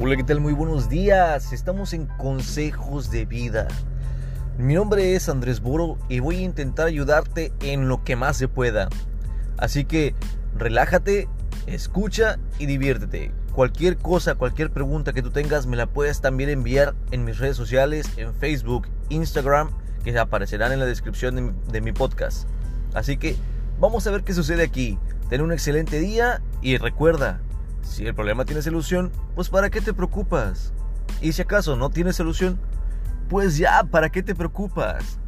Hola, ¿qué tal? Muy buenos días. Estamos en Consejos de Vida. Mi nombre es Andrés Boro y voy a intentar ayudarte en lo que más se pueda. Así que relájate, escucha y diviértete. Cualquier cosa, cualquier pregunta que tú tengas me la puedes también enviar en mis redes sociales, en Facebook, Instagram, que aparecerán en la descripción de mi, podcast. Así que vamos a ver qué sucede aquí. Ten un excelente día y recuerda, si el problema tiene solución, pues ¿para qué te preocupas? Y si acaso no tiene solución, pues ya, ¿para qué te preocupas?